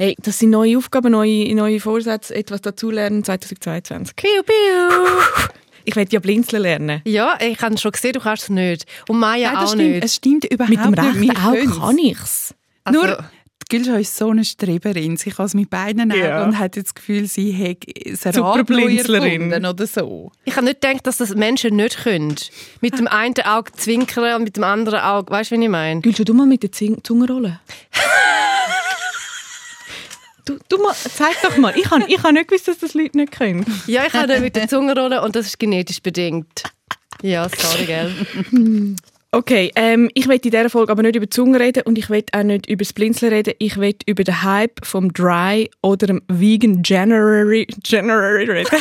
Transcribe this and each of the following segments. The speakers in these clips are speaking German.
Hey, das sind neue Aufgaben, neue, neue Vorsätze, etwas dazulernen 2022. Piu, piu. Ich werde ja blinzeln lernen. Ja, ich habe schon gesehen, du kannst es nicht. Und Maya Nein, das auch stimmt, nicht. es stimmt überhaupt Mit dem nicht. rechten Auge kann ich's. Also- Nur, die Gülscha ist so eine Streberin. Sie kann es mit beiden Augen Ja. und hat jetzt das Gefühl, sie hätte Blinzlerin. erfunden oder so. Ich habe nicht gedacht, dass das Menschen nicht können. Mit dem einen Auge zwinkern und mit dem anderen Auge, weißt du, wie ich meine? Gülscha, du mal mit der Zing Zunge rollen. du, du mal, zeig doch mal. Ich habe ich hab nicht gewusst, dass das Leute nicht können. Ja, ich habe mit der Zunge rollen und das ist genetisch bedingt. Ja, sorry, gell? Okay, ähm, ich will in dieser Folge aber nicht über die Zunge reden und ich will auch nicht über das Blinzeln reden. Ich will über den Hype vom Dry oder dem Vegan January, January reden.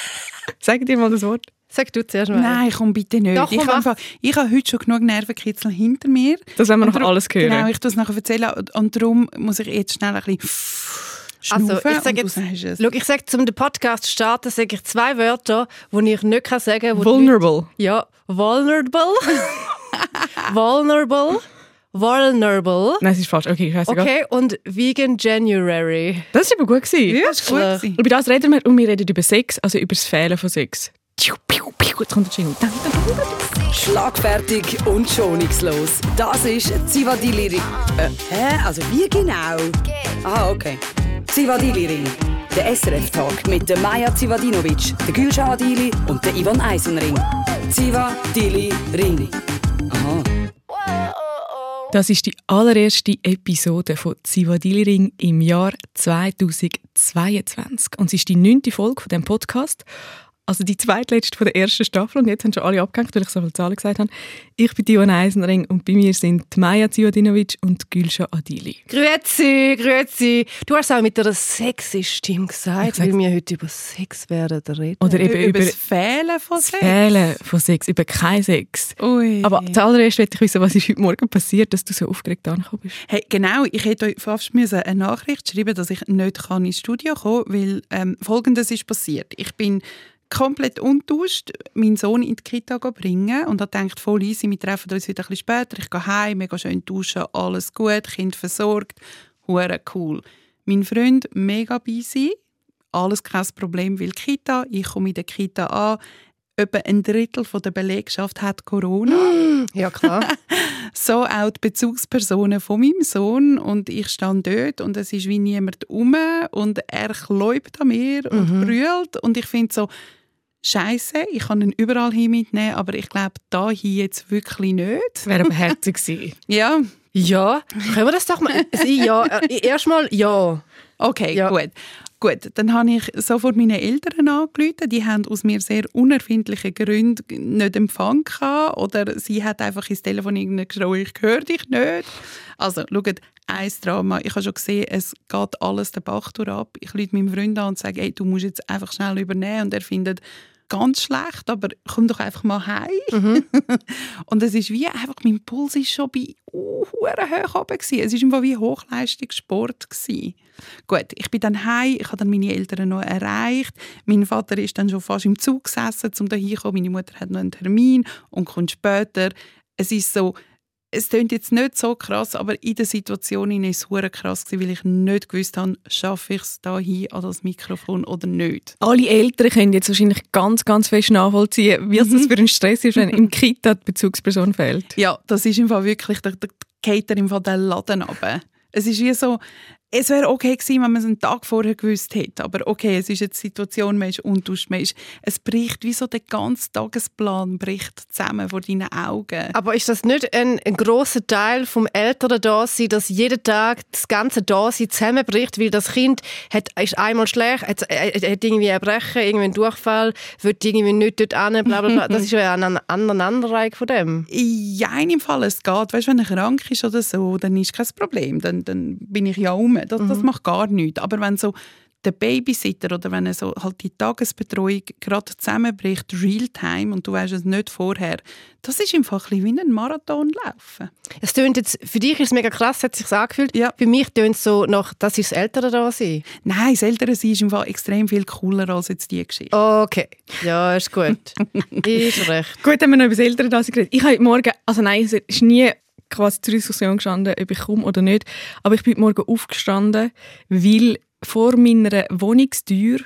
Sag dir mal das Wort. Sag du zuerst mal. Nein, komm bitte nicht. Doch, ich, habe ich habe heute schon genug Nervenkitzel hinter mir. Das wollen wir noch darum- alles hören. Genau, ich tue es nachher erzählen. Und- darum muss ich jetzt schnell ein bisschen schnaufen. Also, ich sag und du jetzt, schau, ich sage zum den Podcast zu starten, sage ich zwei Wörter, die ich nicht kann sagen kann. Vulnerable. Ja, vulnerable. vulnerable. Vulnerable. Nein, es ist falsch. Okay, scheißegal. Okay, und Vegan January. Das war aber gut. Gewesen. Ja, Das ist gut. gewesen. Über das reden wir und wir reden über Sex, also über das Fehlen von Sex. Piu, piu, piu. Jetzt kommt der Jingle. Schlagfertig und schonungslos. Das ist Zivadili Ring. Äh, hä? Also wie genau? Ah, okay. Zivadili Ring. Der SRF-Talk mit der Maja Zivadinovic, der Gülşah Adili und der Ivan Eisenring. Zivadili Ring. Aha. Das ist die allererste Episode von Zivadili Ring im Jahr 2022. Und es ist die neunte Folge von dem Podcast. Also die zweitletzte von der ersten Staffel. Und jetzt haben schon alle abgehängt, weil ich so viele Zahlen gesagt habe. Ich bin Dion Eisenring und bei mir sind Maja Zivadinovic und Gülşah Adili. Grüezi, grüezi. Du hast auch mit einer sexy Stimme gesagt, Ich weil wir heute über Sex werden reden. Oder eben über, über das Fehlen von das Sex. Fehlen von Sex, über kein Sex. Ui. Aber zuallererst möchte ich wissen, was ist heute Morgen passiert, dass du so aufgeregt angekommen bist. Hey, genau, ich hätte euch fast müssen eine Nachricht schreiben, dass ich nicht kann ins Studio kommen kann, weil ähm, Folgendes ist passiert. Ich bin komplett untauscht meinen Sohn in die Kita bringen. Und habe gedacht, voll easy, wir treffen uns wieder ein bisschen später, ich gehe heim, mega schön duschen, alles gut, Kind versorgt, hure cool. Mein Freund mega busy, alles kein Problem, weil Kita, ich komme in der Kita an, etwa ein Drittel von der Belegschaft hat Corona. Ja, klar. so auch die Bezugspersonen von meinem Sohn. Und ich stand dort und es ist wie niemand um. Und er kläubt an mir und brüllt. Und ich finde so Scheiße, ich kann ihn überall hin mitnehmen, aber ich glaube da hier jetzt wirklich nicht. Wäre aber herzig gewesen. Ja, ja, können wir das doch mal... Also, ja, äh, erstmal ja. okay, Ja. gut. Gut, dann habe ich sofort meine Eltern angerufen. Die haben aus mir sehr unerfindlichen Gründen nicht Empfang gehabt. Oder sie hat einfach ins Telefon irgendwie geschrien, ich höre dich nicht. Also, schaut, ein Drama. Ich habe schon gesehen, es geht alles den Bach durch ab. Ich rufe meinem Freund an und sage, hey, du musst jetzt einfach schnell übernehmen. Und er findet, ganz schlecht, aber komm doch einfach mal heim. und es ist wie einfach, mein Puls ist schon bei uh, hoch oben gewesen. Es ist einfach wie Hochleistungssport gewesen. Gut, ich bin dann heim, ich habe dann meine Eltern noch erreicht. Mein Vater ist dann schon fast im Zug gesessen, um da hinzukommen. Meine Mutter hat noch einen Termin und kommt später. Es ist so, es klingt jetzt nicht so krass, aber in der Situation war es hure krass, weil ich nicht gewusst habe, schaffe ich es da hin an das Mikrofon oder nicht. Alle Eltern können jetzt wahrscheinlich ganz, ganz fest nachvollziehen, wie es das für ein Stress ist, wenn im Kita die Bezugsperson fehlt. Ja, das ist im Fall wirklich, der, der geht er im Fall den Laden runter. Es ist wie so, es wäre okay gewesen, wenn man es einen Tag vorher gewusst hätte, aber okay, es ist jetzt die Situation, man ist untauscht, man ist, es bricht, wie so der ganze Tagesplan bricht zusammen vor deinen Augen. Aber ist das nicht ein, ein großer Teil vom älteren Dasein, dass jeden Tag das ganze Dasein zusammenbricht, weil das Kind hat, ist einmal schlecht, hat, hat irgendwie Erbrechen, irgendwie einen Durchfall, wird irgendwie nicht dort hin, bla bla bla. Das ist ja eine Aneinanderreihung von dem. Ja, in dem Fall, es geht. Weißt, wenn er krank ist oder so, dann ist kein Problem. Dann, dann bin ich ja um. Das, das macht gar nichts. Aber wenn so der Babysitter oder wenn so halt die Tagesbetreuung gerade zusammenbricht, Realtime, und du weißt es nicht vorher, das ist Fall ein wie ein Marathon laufen. Es tönt jetzt, für dich ist es mega krass, hat es sich angefühlt. Ja. Für mich tönt es so nach, das ist das ältere Dasein. Nein, das ältere Sein ist im Fall extrem viel cooler als jetzt die Geschichte. Okay, ja, ist gut. ist recht. Gut, haben wir noch über das Eltern da geredet. Ich habe heute Morgen, also nein, es ist nie quasi zur Diskussion gestanden, ob ich komme oder nicht. Aber ich bin Morgen aufgestanden, weil vor meiner Wohnungstür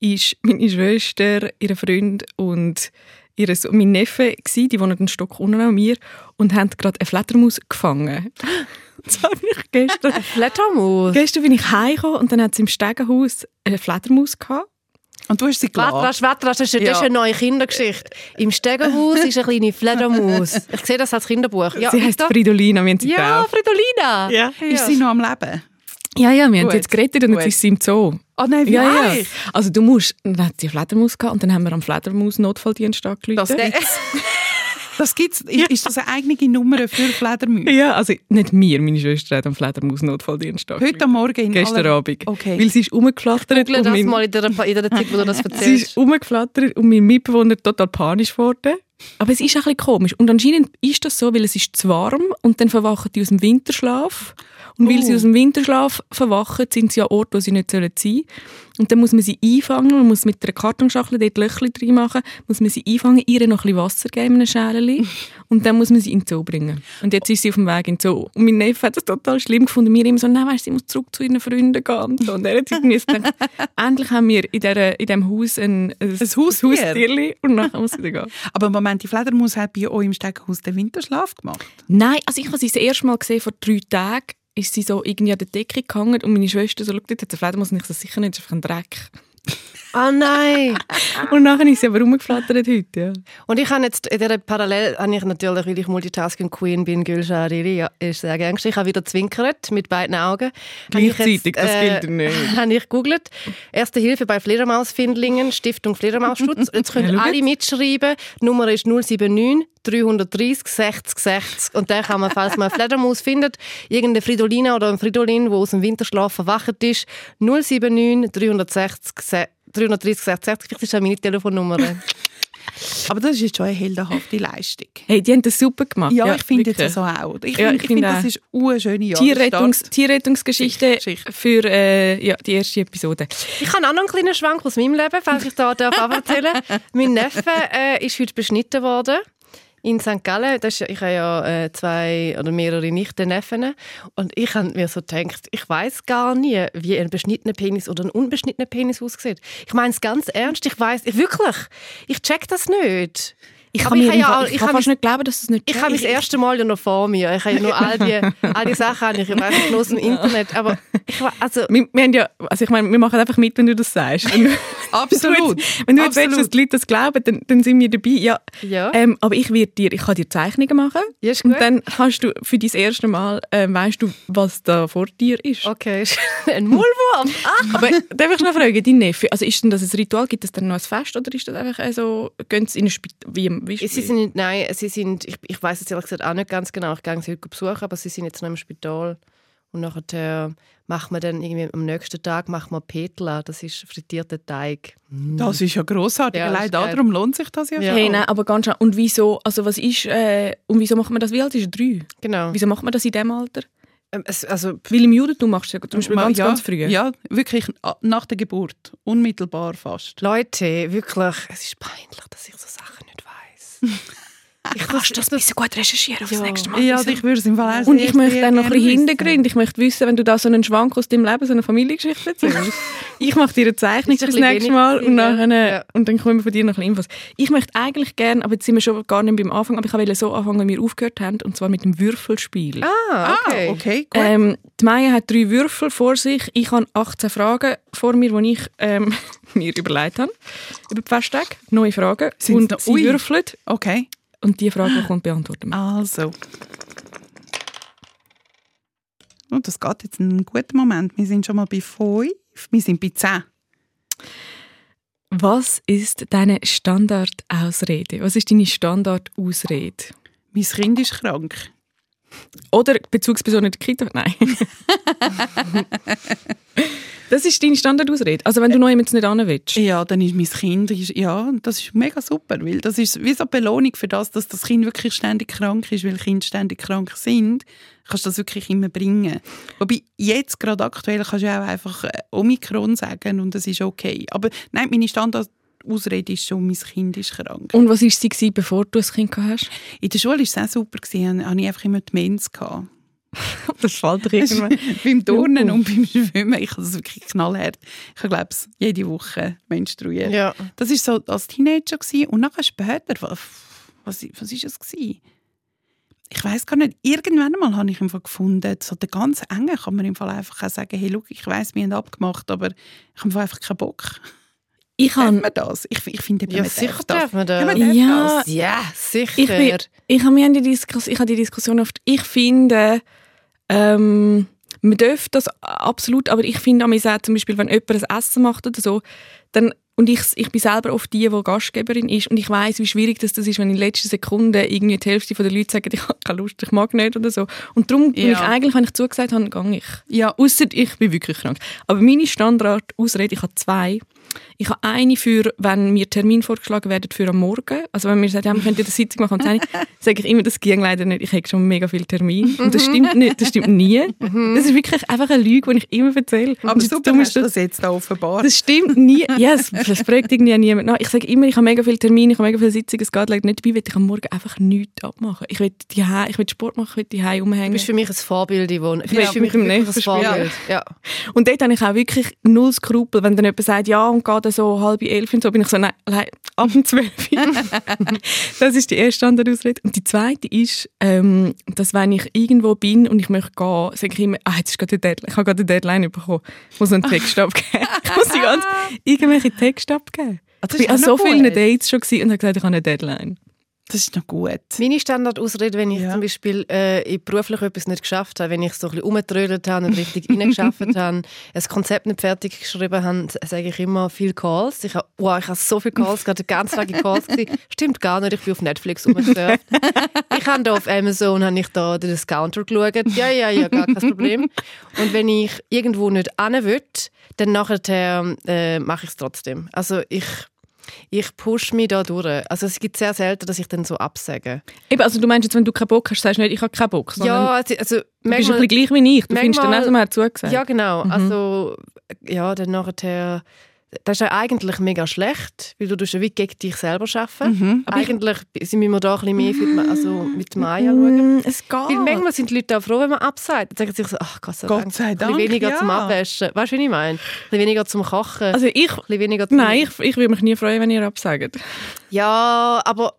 ist meine Schwester, ihr Freund und ihr so mein Neffe gsi, die wohnen einen Stock unten an mir und haben gerade eine Fledermaus gefangen. Das habe ich gestern. Fledermaus. Gestern bin ich heimgekommen und dann hat sie im Stegenhaus eine Fledermaus gehabt. Und du hast sie gelassen. rasch, warte, rasch, das ist, das ist Ja. eine neue Kindergeschichte. Im Stegenhaus ist eine kleine Fledermaus. Ich sehe das als Kinderbuch. Ja, sie heißt. Fridolina, wir haben sie Ja, getauft. Fridolina. Ja. Ist sie noch am Leben? Ja, ja, wir haben Gut. sie jetzt gerettet und Gut. jetzt ist sie im Zoo. Oh nein, wie Ja, ja. Also du musst, dann hat sie eine Fledermaus gehabt und dann haben wir am Fledermaus-Notfalldienst angerufen. Das. Das gibt's. Ist, ist das eine eigene Nummer für Fledermäuse? Ja, also nicht mir, meine Schwester hat am Fledermaus-Notfalldienst. Heute Morgen in Gestern aller- Abend. Okay. Weil sie ist rumgeflattert Google das mein, mal in der, in der Zeit, wo du das sie erzählst. ist rumgeflattert und mein Mitbewohner total panisch geworden. Aber es ist ein bisschen komisch. Und anscheinend ist das so, weil es ist zu warm und dann verwachen die aus dem Winterschlaf. Und weil sie Oh. aus dem Winterschlaf verwachen, sind sie an Orten, wo sie nicht sein sollen. Und dann muss man sie einfangen, man muss mit einer Kartonschachtel dort Löcher drin machen, muss man sie einfangen, ihr noch ein bisschen Wasser geben in einem Schälchen und dann muss man sie in den Zoo bringen. Und jetzt ist sie auf dem Weg in den Zoo. Und mein Neffe hat das total schlimm gefunden. Wir immer so, nein, weißt, sie muss zurück zu ihren Freunden gehen. Und, er hat irgendwie gedacht, endlich haben wir in, dieser, in diesem Haus ein, ein, Haustier? Haustierli und nachher muss sie gehen. Aber Moment, die Fledermaus hat bei euch im Stegenhaus den Winterschlaf gemacht. Nein, also ich habe sie das erste Mal gesehen, vor drei Tagen ist sie so irgendwie an der Decke gehangen und meine Schwester so, schau, dort hat eine Fledermaus und ich so, sicher nicht, das ist einfach ein Dreck. Oh nein. Und nachher ist sie aber rumgeflattert heute, ja. Und ich habe jetzt in dieser Parallel, habe ich natürlich, weil ich Multitasking Queen bin, Riri, ja, ist sehr gern. Ich habe wieder zwinkert mit beiden Augen. Gleichzeitig, das gilt ja nicht. Habe ich gegoogelt. Erste Hilfe bei Fledermausfindlingen, Stiftung Fledermausschutz. Jetzt können alle mitschreiben. Die Nummer ist 079 330 60 60. Und dann kann man, falls man eine Fledermaus findet, irgendeine Fridolina oder ein Fridolin, der aus dem Winterschlaf verwacht ist, 079 360 60 330 60 60. Vielleicht ist das meine Telefonnummer. Aber das ist jetzt schon eine heldenhafte Leistung. Hey, die haben das super gemacht. Ja, ich finde jetzt also auch. Ich Ja, finde, ich ich finde, finde das ist eine schöne Tierrettungs Tierrettungsgeschichte Geschichte. für äh, ja, die erste Episode. Ich habe auch noch einen kleinen Schwank aus meinem Leben, falls ich da darf erzählen Mein Neffe äh, ist heute beschnitten worden. In St. Gallen, das ist, ich habe ja äh, zwei oder mehrere Nichten, Neffen. Und ich habe mir so gedacht, ich weiß gar nie, wie ein beschnittener Penis oder ein unbeschnittener Penis aussieht. Ich meine es ganz ernst, ich weiß, ich, wirklich, ich check das nicht. Ich kann, mir ich im ja ich ich kann fast nicht glauben, dass es nicht Ich habe das erste Mal ja noch vor mir. Ich habe ja nur all die, all die Sachen, habe ich nur aus dem Internet. Aber ich also, wir, wir haben ja, also ich meine, wir machen einfach mit, wenn du das sagst. Absolut. wenn du jetzt willst, dass die Leute das glauben, dann, dann sind wir dabei. Ja, Ja. Ähm, aber ich werde dir, ich kann dir Zeichnungen machen. Ja, ist und dann kannst du für dein erste Mal, äh, weißt du, was da vor dir ist. okay, ein Maulwurf. Ah. Aber darf ich noch fragen, dein Neffe, also ist denn das ein Ritual, gibt es dann noch ein Fest oder ist das einfach so, gehen sie in ein Spital, wie, wie, Sie sind, nein, sie sind, ich, ich weiß jetzt ehrlich gesagt auch nicht ganz genau, ich gehe sie heute besuchen, aber sie sind jetzt noch im Spital. Und nachher machen wir dann irgendwie am nächsten Tag machen wir Petla, das ist frittierter Teig. Das ist ja grossartig. Ja, Allein darum lohnt sich das ja, Ja. schon. Hey, nein, aber ganz schön. Und wieso, also was ist, äh, und wieso macht man das, wie alt ist er? Drei? Genau. Wieso macht man das in diesem Alter? Ähm, es, also, Weil im Judentum machst du ja zum Beispiel ganz, ja, ganz früh. Ja, wirklich a- nach der Geburt. Unmittelbar fast. Leute, wirklich, es ist peinlich, dass ich so Sachen nicht weiß. Ich kannst das ein bisschen gut recherchieren aufs Ja. nächste Mal. Ja, ich würde es im Fall auch Und ich möchte dann noch ein bisschen wissen. Hintergründe. Ich möchte wissen, wenn du da so einen Schwank aus deinem Leben, so eine Familiengeschichte erzählst. ich mache dir eine Zeichnung fürs nächste Mal und, nachher, Ja. und dann kommen wir von dir noch ein bisschen Infos. Ich möchte eigentlich gerne, aber jetzt sind wir schon gar nicht beim Anfang, aber ich wollte so anfangen, wie wir aufgehört haben, und zwar mit dem Würfelspiel. ah, okay. Ah, okay, gut. Ähm, die Maya hat drei Würfel vor sich. Ich habe 18 Fragen vor mir, die ich ähm, mir überlegt habe. Über die Festtage. Neue Fragen. Sind's und sie ui. würfelt. okay. Und die Frage, die kommt, beantworten wir. Also. Oh, das geht jetzt einen guten Moment. Wir sind schon mal bei fünf. Wir sind bei zehn. Was ist deine Standardausrede? Was ist deine Standardausrede? Mein Kind ist krank. Oder Bezugsperson in der Kita? Nein. das ist deine Standardausrede. Also wenn du noch jemanden nicht hin willst. Ja, dann ist mein Kind, ist, ja, das ist mega super, weil das ist wie so eine Belohnung für das, dass das Kind wirklich ständig krank ist, weil Kinder ständig krank sind, kannst du das wirklich immer bringen. Wobei, jetzt gerade aktuell kannst du auch einfach äh, Omikron sagen und das ist okay. Aber nein, meine Standard Standardausrede ist schon, mein Kind ist krank. Und was war sie, gewesen, bevor du ein Kind hast? In der Schule war es auch super, gewesen, hatte ich einfach immer die Mens. Gehabt. Das fällt dir irgendwann. beim Turnen und beim Schwimmen, ich habe das wirklich knallhart. Ich glaube es jede Woche menstruiert. Ja. Das war so als Teenager gewesen. und nachher später, was, was, was ist es gewesen? Ich weiß gar nicht, irgendwann mal habe ich im Fall gefunden, so der ganz enge kann man im Fall einfach auch sagen, hey, look, ich weiß, wir haben abgemacht, aber ich habe einfach keinen Bock. Ich Darf habe man das? Ich, ich finde, Ja, man sicher darf man Ja, das. man darf Ja. das. Ja, sicher. Ich, bin, ich habe mir die Diskussion, ich habe die Diskussion oft. Ich finde, ähm, man darf das absolut, aber ich finde auch zum Beispiel, wenn jemand ein Essen macht oder so, dann und ich, ich bin selber oft die, die Gastgeberin ist und ich weiß, wie schwierig das, das ist, wenn in letzter Sekunde irgendwie die Hälfte der Leute sagen, ich habe keine Lust, ich mag nicht oder so. Und darum bin Ja. ich eigentlich, wenn ich zugesagt habe, gehe ich. Ja, Ausser ich bin wirklich krank. Aber meine Standardausrede, ich habe zwei. Ich habe eine für, wenn mir Termin vorgeschlagen werden für am Morgen. Also wenn mir sagt, ja, wir könnten eine Sitzung machen, dann sage ich immer, das ging leider nicht. Ich habe schon mega viel Termin. Und das stimmt nicht, das stimmt nie. Das ist wirklich einfach eine Lüge, die ich immer erzähle. aber super hast du das, das jetzt da offenbar. das stimmt nie. Ja, es, das fragt irgendwie niemand nach. Ich sage immer, ich habe mega viele Termine, ich habe mega viele Sitzungen, es geht leider nicht dabei, weil ich am Morgen einfach nichts abmachen. Ich will, die ich will Sport machen, ich will die Du rumhängen. bist für mich ein Vorbild, Yvonne. Du Ja, bist für mich mit dem wirklich ein nächsten Vorbild. Ja. Und dort habe ich auch wirklich null Skrupel, wenn dann jemand sagt, ja, und geht dann so halb elf und so, bin ich so, nein, nein, ab um zwölf. das ist die erste Standardausrede. Und die zweite ist, ähm, dass wenn ich irgendwo bin und ich möchte gehen, sage ich immer, ah, jetzt ist gerade der Deadline, ich habe gerade eine Deadline bekommen, ich muss einen Text abgeben. ich muss die ganze irgendwelche Texte abgeben. Ah, Ich bin an so noch vielen. Dates schon und habe gesagt, ich habe eine Deadline. Das ist noch gut. Meine Standardausrede, wenn ich Ja. zum Beispiel äh, in beruflich etwas nicht geschafft habe, wenn ich so ein bisschen rumgetrödelt habe und richtig reingeschafft habe, ein Konzept nicht fertig geschrieben habe, sage ich immer viel Calls. Ich habe, wow, ich habe so viele Calls, gerade den ganzen Tag in Calls gewesen. Stimmt gar nicht, ich bin auf Netflix rumgesurft. ich habe da auf Amazon habe ich da den Discounter geschaut. Ja, ja, ja, gar kein Problem. Und wenn ich irgendwo nicht hin will, dann nachher äh, mache ich es trotzdem. Also ich ich push mich da durch. Also es gibt sehr selten, dass ich dann so absage. Eben, also du meinst jetzt, wenn du keinen Bock hast, sagst du nicht, ich habe keinen Bock, Ja, also, also du bist ein manchmal, bisschen gleich wie ich. Du findest dann manchmal- auch, man hat zugesagt. ja genau. Also ja, dann nachher, das ist ja eigentlich mega schlecht, weil du ja wie gegen dich selber arbeiten. Aber eigentlich sind wir da ein bisschen mehr für die, also mit Maya schauen. Mm, es geht. Weil manchmal sind die Leute auch froh, wenn man absagt. Dann sagen sie sich so, ach Gott sei Gott Dank. sei Ein bisschen Dank, weniger ja. zum Abwaschen. Weißt du, wie ich meine? Ein bisschen weniger zum Kochen. Also ich, ein bisschen weniger zum nein, ich, ich würde mich nie freuen, wenn ihr absagt. Ja, aber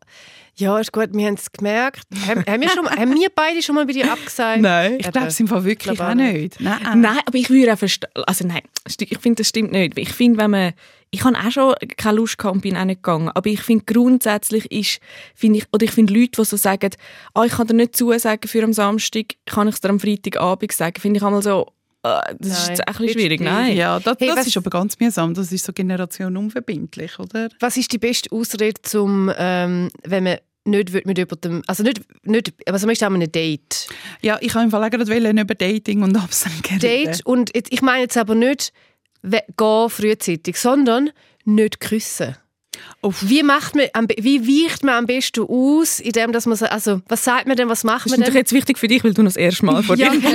ja, ist gut, wir haben es gemerkt. haben, haben, wir schon, haben wir beide schon mal bei dir abgesagt? Nein. Ich glaube es im Fall wirklich auch nicht. Nein. Nein, aber ich würde auch verstehen, also nein, ich finde, das stimmt nicht. Ich finde, wenn man, ich habe auch schon keine Lust gehabt und bin auch nicht gegangen, aber ich finde grundsätzlich ist, finde ich, oder ich finde Leute, die so sagen, ah, ich kann dir nicht zusagen für am Samstag, kann ich es dir am Freitagabend sagen, finde ich einmal so, äh, das ist Nein, jetzt ein bisschen nicht schwierig, nein. Ja, das, Hey, das was- ist aber ganz mühsam. Das ist so Generation unverbindlich, oder? Was ist die beste Ausrede, zum, ähm, wenn man nicht will mit jemandem, also nicht, nicht also man ist an einem Date. Ja, ich habe im Fall gerade wollen über Dating und Absagen Date und jetzt, ich meine jetzt aber nicht gehen frühzeitig, sondern nicht küssen. Uff. Wie macht man, wie weicht man am besten aus, indem dass man so, also was sagt man denn, was macht Das ist man denn? jetzt wichtig für dich, weil du das erste Mal vor Ja, dir genau.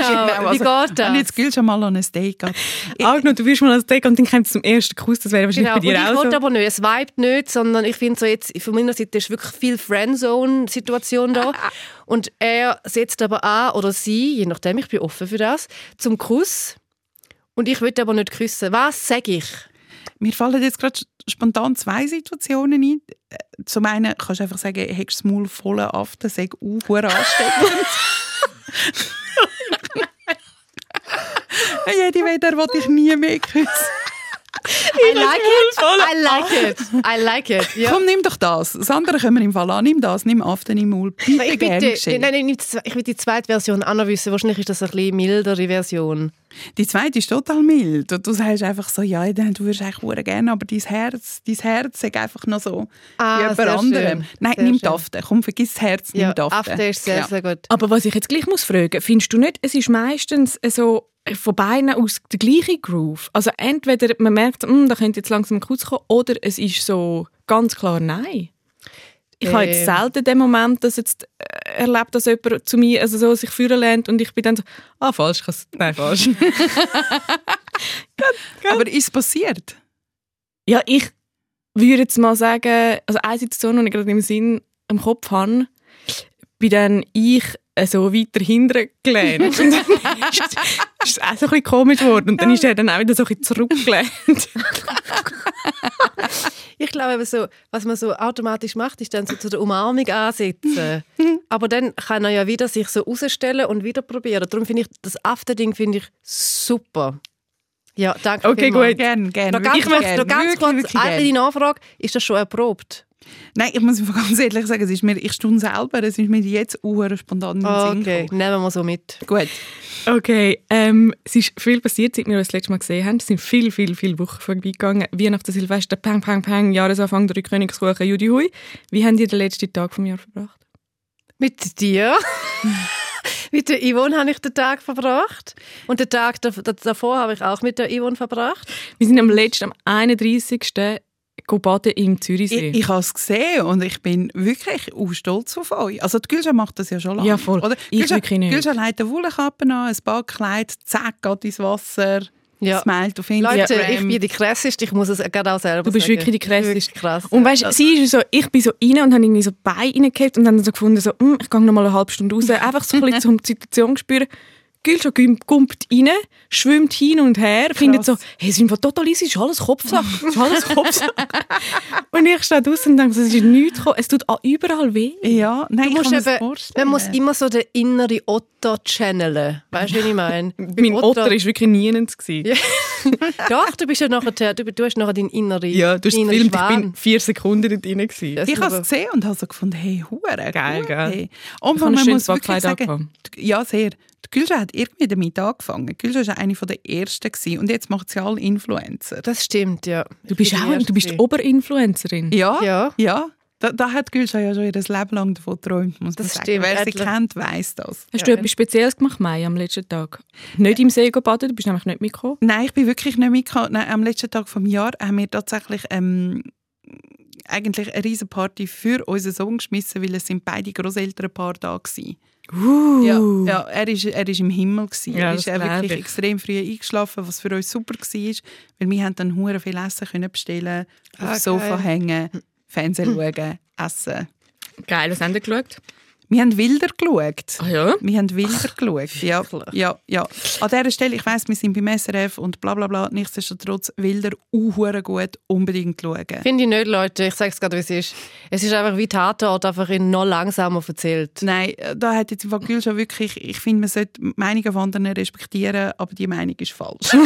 Wie geht Wenn das? jetzt Gül schon mal an ein geht. Agno, du wirst mal als Deck und dann kommt es zum ersten Kuss, das wäre wahrscheinlich Genau, bei und dir ich auch will so. aber nicht, es vibet nicht, sondern ich finde so jetzt, von meiner Seite ist wirklich viel Friendzone-Situation da. Und er setzt aber an, oder sie, je nachdem, ich bin offen für das, zum Kuss. Und ich will aber nicht küssen. Was sage ich? Mir fallen jetzt gerade spontan zwei Situationen ein. Zum einen kannst du einfach sagen, hättest du das Maul voll Aften, sag uh, hure ansteckend. Jede Wetter wollte ich nie mehr küssen. I like it, I like it, I like it. Ja. Komm, nimm doch das. Das andere können wir im Fall an. Nimm das, nimm Aften im Maul. Bitte ich gern will, geschehen. nein, ich will die zweite Version auch noch wissen. Wahrscheinlich ist das eine bisschen mildere Version. Die zweite ist total mild. Du, du sagst einfach so, ja, du würdest eigentlich hure gerne, aber dein Herz, dein Herz sagt einfach noch so Ah, wie jemand anderem. schön. Nein, Sehr nimm schön. Aften. Komm, vergiss das Herz, nimm Ja, Aften. After ist sehr, Ja. sehr gut. Aber was ich jetzt gleich muss fragen, findest du nicht, es ist meistens so von beiden aus der gleiche Groove? Also entweder man merkt, «Hm, da könnte jetzt langsam Kuss kommen, oder es ist so ganz klar Nein. Ich habe jetzt Ähm. selten den Moment, dass jetzt äh, erlebt, dass jemand zu mir also so sich führen lernt und ich bin dann so, ah falsch, nein falsch. Aber ist es passiert? ja, ich würde jetzt mal sagen, also eine Situation, die ich gerade im Sinn, im Kopf habe, bin dann ich so weiter hinten gelehnt. Und dann ist, ist es auch so ein bisschen komisch geworden. Und dann ist er dann auch wieder so ein bisschen zurückgelehnt. Ich glaube, so, was man so automatisch macht, ist dann so zu der Umarmung ansetzen. Aber dann kann er ja wieder sich so rausstellen und wieder probieren. Darum finde ich, das After-Ding finde ich super. Ja, danke Okay, vielmals. gut. Gerne, gerne. Noch ganz, kurz, noch ganz wirklich, kurz wirklich eine gern. Nachfrage. Ist das schon erprobt? Nein, ich muss einfach ganz ehrlich sagen, es ist mir, ich stunde selber, es ist mir jetzt uhr spontan in den Sinn Okay, gekommen. nehmen wir so mit. Gut. Okay, ähm, es ist viel passiert, seit wir uns das letzte Mal gesehen haben. Es sind viel, viel, viele Wochen vorbeigegangen. Weihnachten, Silvester, Pang, Pang, Pang, Jahresanfang, drei Königskuchen, Judi Hui. Wie habt ihr den letzten Tag vom Jahr verbracht? Mit dir? mit der Yvonne habe ich den Tag verbracht. Und den Tag dav- davor habe ich auch mit der Yvonne verbracht. Wir sind am letzten, am 31. baden im Zürichsee. Ich, ich habe es gesehen und ich bin wirklich auch stolz auf euch. Also die Gülscha macht das ja schon lange. Ja, voll. Oder? Ich Gülscha, wirklich nicht. Gülscha legt eine Wollkappe an, ein Badkleid, zack, geht ins Wasser, Ja. smilet auf Instagram. Leute, ich bin die krasseste. Ich muss es gerade auch selber Du bist sagen. wirklich die krasseste. Krass. Und weißt, du, sie ist so, ich bin so rein und habe irgendwie so die Beine reingehabt und dann so gefunden, so, hm, ich gehe noch mal eine halbe Stunde raus, einfach so ein bisschen die Situation spüren. Gülscha kommt rein, schwimmt hin und her, findet so, hey, es ist einfach total easy, es ist alles Kopfsache, es ist alles Kopfsache. und ich stehe draußen und denke, so, es ist nichts gekommen, es tut auch überall weh. Ja, nein, Du ich kann eben, vorstellen. man muss immer so den inneren Otto channeln. Weißt du, wie ich meine? Mein Otter war wirklich niemand. gewesen. Doch, du bist ja nachher, du, du hast nachher deinen inneren Ja, du hast gefilmt, ich bin vier Sekunden dort drin. gewesen. Das Ich habe es gesehen und habe so gefunden, hey, hure Geil, gell? Hey. Und man muss wirklich sagen, ja, sehr. Die Gülscha hat irgendwie damit angefangen. Die Gülscha war eine der ersten gewesen. und jetzt macht sie alle Influencer. Das stimmt, ja. Du bist auch, die du bist. Oberinfluencerin. Ja, Ja. ja. Da, da hat Gülscha ja schon ihr Leben lang davon geträumt, muss man Das sagen. stimmt, Wer sie kennt, weiss das. Hast du etwas Spezielles gemacht, Mai, am letzten Tag? Nicht im See baden, du bist nämlich nicht mitgekommen. Nein, ich bin wirklich nicht mitgekommen. Nein, am letzten Tag vom Jahr haben wir tatsächlich ähm, eigentlich eine riesen Party für unseren Sohn geschmissen, weil es sind beide Großelternpaar da waren. Uh. Ja, ja er ist er ist im Himmel gewesen. Ja, er ist wirklich ich. extrem früh eingeschlafen, was für uns super war, weil wir haben dann hure viel Essen können bestellen, Ah, aufs Sofa geil. hängen, Fernsehen schauen, essen. Geil, was haben ihr geschaut? Wir haben Wilder geschaut. Ah ja? Wir haben Wilder geschaut. Ja, ja, ja. An dieser Stelle, ich weiss, wir sind beim SRF und bla bla bla. Nichtsdestotrotz, Wilder auch gut, unbedingt schauen. Finde ich nicht, Leute. Ich sage es gerade, wie es ist. Es ist einfach wie Tatort, einfach in noch langsamer erzählt. Nein, äh, da hat jetzt Gül schon wirklich, ich finde, man sollte die Meinung von anderen respektieren, aber die Meinung ist falsch.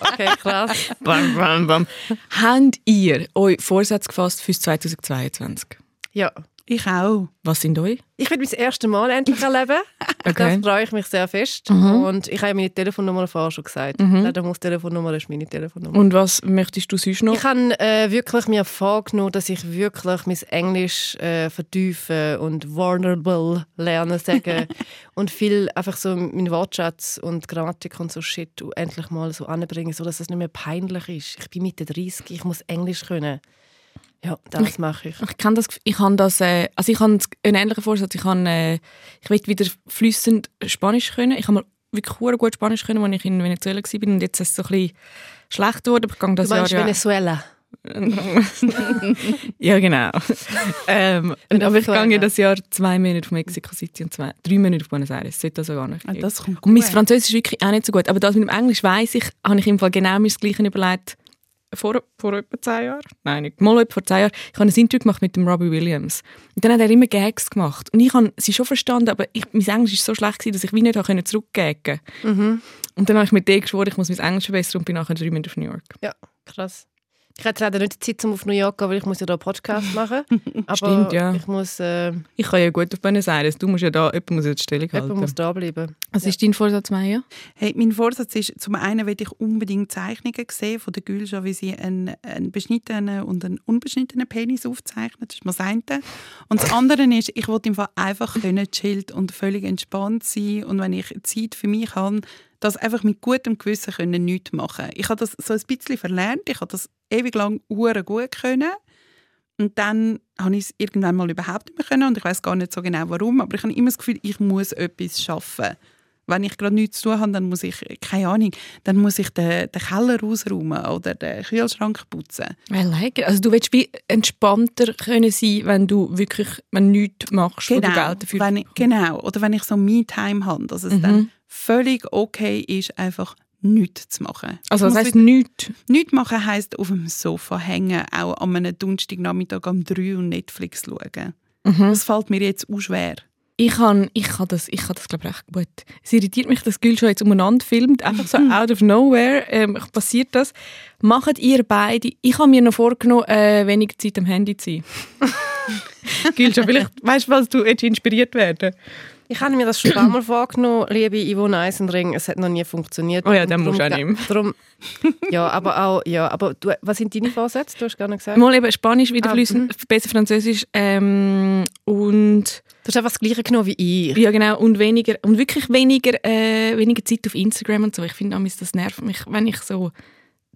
Okay, krass. Bam, bam, bam. Habt ihr euch Vorsätze gefasst fürs 2022? ja. Ich auch. Was sind euch? Ich will mein erstes Mal endlich erleben. Okay. Das freue ich mich sehr fest. Und ich habe meine Telefonnummer vorher schon gesagt. Mhm. Der muss Telefonnummer ist meine Telefonnummer. Und was möchtest du sonst noch? Ich habe äh, wirklich mir vorgenommen, dass ich wirklich mein Englisch äh, vertiefen und vulnerable lernen sagen und viel einfach so meinen Wortschatz und Grammatik und so Shit endlich mal so anbringen, so dass es nicht mehr peinlich ist. Ich bin Mitte 30, ich muss Englisch können. Ja, das mache ich. Ich kann das, ich habe das, äh, also ich habe einen ähnlichen Vorsatz. Ich habe, äh, ich will wieder flüssend Spanisch können. Ich habe mal wirklich gut Spanisch können, als ich in Venezuela war und jetzt ist es so ein bisschen schlecht geworden. Aber ich gehe Du das Jahr meinst ja, Venezuela? ja genau. ähm, aber ich gehe das Jahr zwei Monate auf Mexico City und zwei, drei Monate auf Buenos Aires. Das sollte also gar nicht. Ah, und mein. Französisch ist wirklich auch nicht so gut. Aber das mit dem Englisch weiss ich, habe ich im Fall genau mir das Gleiche überlegt. Vor, vor etwa zehn Jahren? Nein, nicht. Mal vor zehn Jahren. Ich habe ein Interview gemacht mit dem Robbie Williams. Und dann hat er immer Gags gemacht. Und ich habe sie schon verstanden, aber ich, mein Englisch war so schlecht, gewesen, dass ich wie nicht habe zurückgaggen konnte. Und dann habe ich mit dem geschworen, ich muss mein Englisch verbessern und bin nachher drei Monate auf New York. Ja, krass. Ich hätte leider nicht die Zeit, um auf New York zu gehen, weil ich muss ja da einen Podcast machen. Aber Stimmt, ja. ich muss, äh, Ich kann ja gut auf Buenos Aires. Du musst ja da, jemand muss ja die Stellung jemand halten. muss da bleiben. Was ist dein Vorsatz, Maya? Hey, mein Vorsatz ist, zum einen will ich unbedingt Zeichnungen sehen von der Gülscha, wie sie einen, einen beschnittenen und einen unbeschnittenen Penis aufzeichnet. Das ist mal das eine. Und das andere ist, ich will im Fall einfach können chillt und völlig entspannt sein und wenn ich Zeit für mich habe, das einfach mit gutem Gewissen können nichts machen. Ich habe das so ein bisschen verlernt. Ich habe das ewig lang hure gut können. Und dann habe ich es irgendwann mal überhaupt nicht mehr können und ich weiß gar nicht so genau warum, aber ich habe immer das Gefühl, ich muss etwas schaffen. Wenn ich gerade nichts zu tun habe, dann muss ich, keine Ahnung, dann muss ich den, den Keller ausräumen oder den Kühlschrank putzen. I like it. Also du willst wie entspannter können sein, wenn du wirklich wenn nichts machst, wo du Geld dafür wenn ich, genau. Oder wenn ich so Me-Time habe, dass es Mhm. dann völlig okay ist, einfach nichts zu machen. Also das heisst nichts. Nichts machen heisst auf dem Sofa hängen, auch an einem Donnerstagnachmittag um 3 und Netflix schauen. Mhm. Das fällt mir jetzt auch schwer. Ich kann, ich kann das, ich kann das glaube ich recht gut. Es irritiert mich, dass Gül schon jetzt umeinander filmt, einfach so out of nowhere ähm, passiert das. Macht ihr beide, ich habe mir noch vorgenommen, äh, weniger Zeit am Handy zu sein. Gül schon, vielleicht weißt du, was du jetzt inspiriert werden. Ich habe mir das schon ein paar Mal vorgenommen, liebe Yvonne Eisenring. Es hat noch nie funktioniert. Oh ja, dann musst du darum auch nicht ge- Darum, ja, aber auch, ja, aber du, was sind deine Vorsätze? Du hast gar nicht gesagt. Mal eben Spanisch wieder Ah, fließen, besser Französisch ähm, und Du hast einfach das Gleiche genommen wie ich. ja genau und weniger und wirklich weniger, äh, weniger Zeit auf Instagram und so. Ich finde, das nervt mich, wenn ich so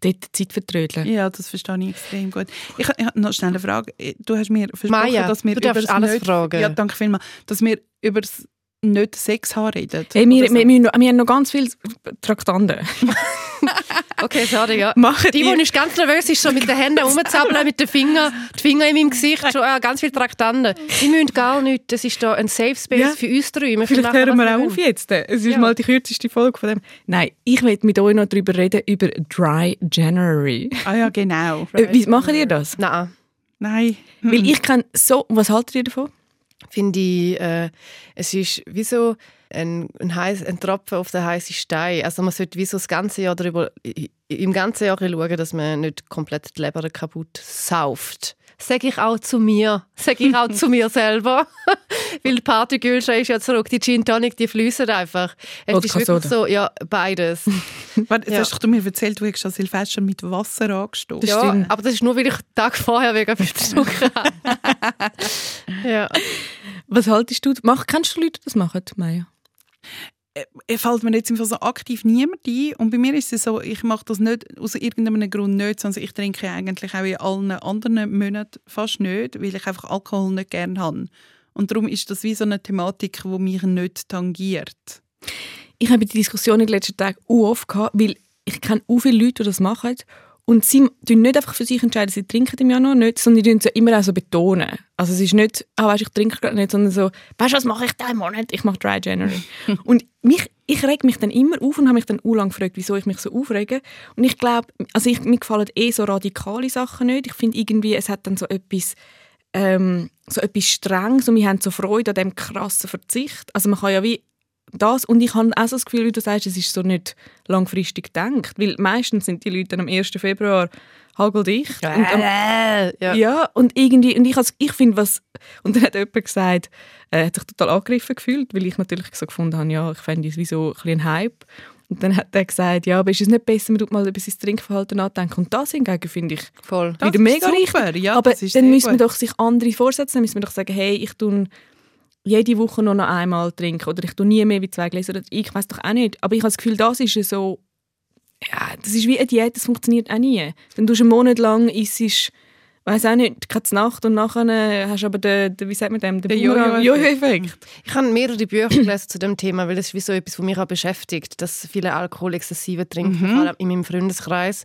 dort die Zeit vertrödle. Ja, das verstehe ich extrem gut. Ich, ich habe noch schnell eine Frage. Du hast mir versprochen, Maya, dass wir du darfst alles nicht, fragen. Ja, danke vielmals. Dass wir über das nicht Sex haben reden. Hey, wir, so. wir, wir, wir haben noch ganz viele Traktanten. Okay, sorry, ja. Machen Die, die ist ganz nervös ist, so mit den Händen rumzappeln, mit den Fingern, die Finger in meinem Gesicht, schon äh, ganz viele Traktanten. Die müssen gar nichts. Das ist da ein Safe Space Ja. für uns drei. Wir Vielleicht machen, hören wir auch wollen. auf jetzt. Es ist Ja. mal die kürzeste Folge von dem. Nein, ich will mit euch noch darüber reden, über Dry January. Ah ja, genau. Äh, Wie macht ihr das? Nein, Nein. Weil ich kann so... Was haltet ihr davon? Finde ich, äh, es ist wie so ein, ein, heiß, ein Tropfen auf den heißen Stein. Also man sollte wie so das ganze Jahr darüber, im ganzen Jahr schauen, dass man nicht komplett die Leber kaputt sauft. Sage ich auch zu mir. Sage ich auch zu mir selber. Weil die Partygülsche ist ja zurück. Die Gin Tonic, die fließen einfach. Es Oder ist wirklich Soda. so, ja, beides. Warte, Ja. hast du mir erzählt, du hast an Silvester mit Wasser angestoßen. Ja, stimmt. aber das ist nur, weil ich den Tag vorher wegen betrunken habe. ja. Was haltest du? Mach, kennst du Leute, die das machen, Maya? Es fällt mir jetzt einfach so aktiv niemand ein. Und bei mir ist es so, ich mache das nicht aus irgendeinem Grund nicht, sondern ich trinke eigentlich auch in allen anderen Monaten fast nicht, weil ich einfach Alkohol nicht gerne habe. Und darum ist das wie so eine Thematik, die mich nicht tangiert. Ich habe die Diskussion in den letzten Tagen oft gehabt, weil ich kenne auch viele Leute, die das machen. Und sie tun nicht einfach für sich entscheiden, sie trinken im Januar nicht, sondern die tun es ja immer auch so betonen. Also es ist nicht, ah, weißt, ich trinke gerade nicht, sondern so, weißt du, was mache ich diesen Monat? Ich mache Dry January. und mich, ich reg mich dann immer auf und habe mich dann auch lange gefragt, wieso ich mich so aufrege. Und ich glaube, also ich, mir gefallen eh so radikale Sachen nicht. Ich finde irgendwie, es hat dann so etwas, ähm, so etwas Strenges und wir haben so Freude an dem krassen Verzicht. Also man kann ja wie das und ich habe auch so das Gefühl, wie du sagst, es ist so nicht langfristig gedacht, weil meistens sind die Leute dann am 1. Februar hageldicht. Und am, Äh, ja. ja. und irgendwie, und ich, has- ich finde was, und dann hat jemand gesagt, er hat sich total angegriffen gefühlt, weil ich natürlich so gefunden habe, ja, ich fände es wie so ein bisschen ein Hype. Und dann hat er gesagt, ja, aber ist es nicht besser, man tut mal über sein Trinkverhalten nachdenken. Und das hingegen finde ich Voll. Das wieder ist mega super, richtig. ja, aber das ist dann müssen wir doch sich andere Vorsätze nehmen. Müssen wir doch sagen, hey, ich tue jede Woche noch einmal trinken oder ich tue nie mehr wie zwei Gläser. Ich weiß doch auch nicht. Aber ich habe das Gefühl, das ist so, ja, das ist wie eine Diät, das funktioniert auch nie. Wenn du einen Monat lang isst, weiß auch nicht, keine Nacht und nachher äh, hast du aber den, den wie sagt man dem, den Den Jojo-Effekt. Ich habe mehrere Bücher gelesen zu dem Thema, weil es ist wie so etwas, was mich auch beschäftigt, dass viele Alkohol exzessive trinken, vor allem in meinem Freundeskreis.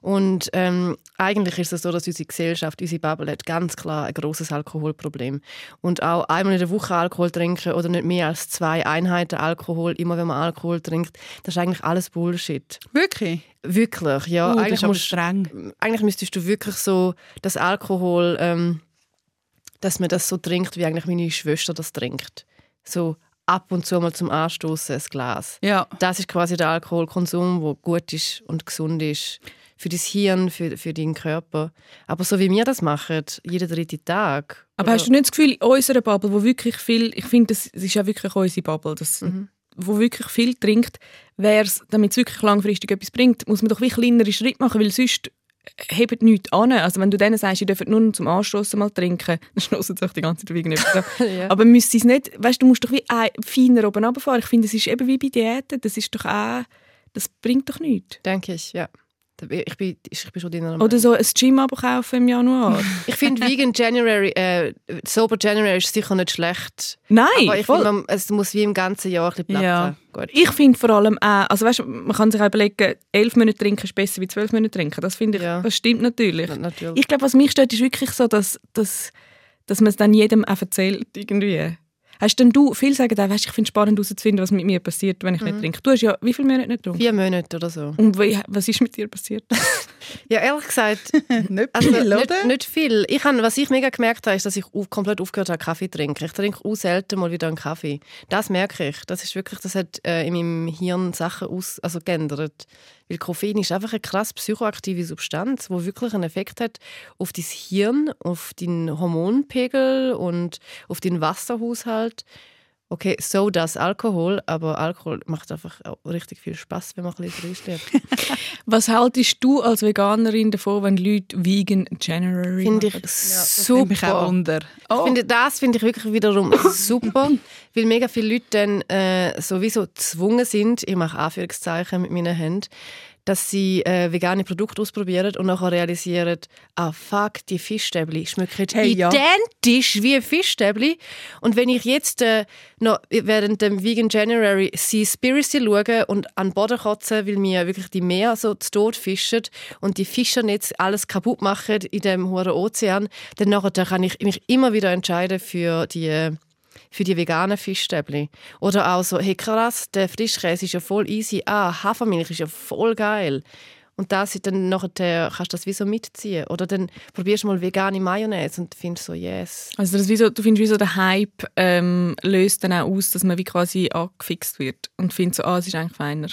Und ähm, eigentlich ist es so, dass unsere Gesellschaft, unsere Bubble hat ganz klar ein großes Alkoholproblem. Und auch einmal in der Woche Alkohol trinken oder nicht mehr als zwei Einheiten Alkohol, immer wenn man Alkohol trinkt, das ist eigentlich alles Bullshit. Wirklich? Wirklich, ja. das eigentlich musst- eigentlich müsstest du wirklich so das Alkohol, ähm, dass man das so trinkt, wie eigentlich meine Schwester das trinkt. So ab und zu mal zum Anstoßen ein Glas. Ja. Das ist quasi der Alkoholkonsum, der gut ist und gesund ist für das Hirn, für, für deinen Körper. Aber so wie wir das machen, jeden dritten Tag. Aber hast du nicht das Gefühl, in unserer Bubble, wo wirklich viel, ich finde, das, ist ja wirklich unsere Bubble, das, wo wirklich viel trinkt, wär's, damit es wirklich langfristig etwas bringt, muss man doch wie kleinere Schritte machen, weil sonst hebt nichts an. Also wenn du denen sagst, ihr dürft nur zum Anstoßen mal trinken, dann stoßen sie euch die ganze Zeit wegen etwas. Ja. Aber müsste es nicht, weißt du, musst doch wie ein, feiner oben runterfahren. Ich finde, es ist eben wie bei Diäten, das ist doch auch, das bringt doch nichts. Denke ich, ja. Ich bin, ich bin schon deiner Meinung. Oder so ein Gym-Abo kaufen im Januar. Ich finde Vegan January, äh, Sober January ist sicher nicht schlecht. Nein, aber ich finde, es muss wie im ganzen Jahr ein bisschen Ja. Gut. Ich finde vor allem auch, also weißt, man kann sich auch überlegen, elf Monate trinken ist besser wie zwölf Monate trinken. Das finde ich, Ja. das stimmt natürlich. Na- natürlich. Ich glaube, was mich stört, ist wirklich so, dass, dass, dass man es dann jedem auch erzählt irgendwie. Hast denn du, viele sagen auch, weißt, ich finde es spannend herauszufinden, was mit mir passiert, wenn ich nicht trinke. Du hast ja, wie viele Monate nicht getrunken? Vier Monate oder so. Und wie, was ist mit dir passiert? Ja, ehrlich gesagt, nicht also viel, nicht, nicht viel. Ich han, was ich mega gemerkt habe, ist, dass ich auf, komplett aufgehört habe, Kaffee zu trinken. Ich trinke auch selten mal wieder einen Kaffee. Das merke ich. Das ist wirklich, das hat äh, in meinem Hirn Sachen aus, also geändert. Weil Koffein ist einfach eine krass psychoaktive Substanz, die wirklich einen Effekt hat auf dein Hirn, auf deinen Hormonpegel und auf deinen Wasserhaushalt. Okay, so das Alkohol, aber Alkohol macht einfach richtig viel Spaß, wenn man ein bisschen drin steht. Was haltest du als Veganerin davon, wenn Leute Vegan January Finde ich auch super. Wunder. Ich Oh, finde, das finde ich wirklich wiederum super, weil mega viele Leute dann äh, sowieso gezwungen sind, ich mache Anführungszeichen mit meinen Händen, dass sie äh, vegane Produkte ausprobieren und nachher realisieren, ah fuck, die Fischstäbli schmecken Hey, ja. identisch wie Fischstäbli. Und wenn ich jetzt äh, noch während dem Vegan January Seaspiracy schaue und an den Boden kotze, weil mir wirklich die Meer so zu Tod fischen und die Fischernetze alles kaputt machen in dem hohen Ozean, dann nachher kann ich mich immer wieder entscheiden für die äh, für die veganen Fischstäbli. Oder auch so, hey krass, der Frischkäse ist ja voll easy. Ah, Hafermilch ist ja voll geil. Und das dann nachher, kannst du das wie so mitziehen. Oder dann probierst du mal vegane Mayonnaise und findest so, yes. Also das wie so, du findest, wie so der Hype ähm, löst dann auch aus, dass man wie quasi angefixt wird und findet so, ah, es ist eigentlich feiner.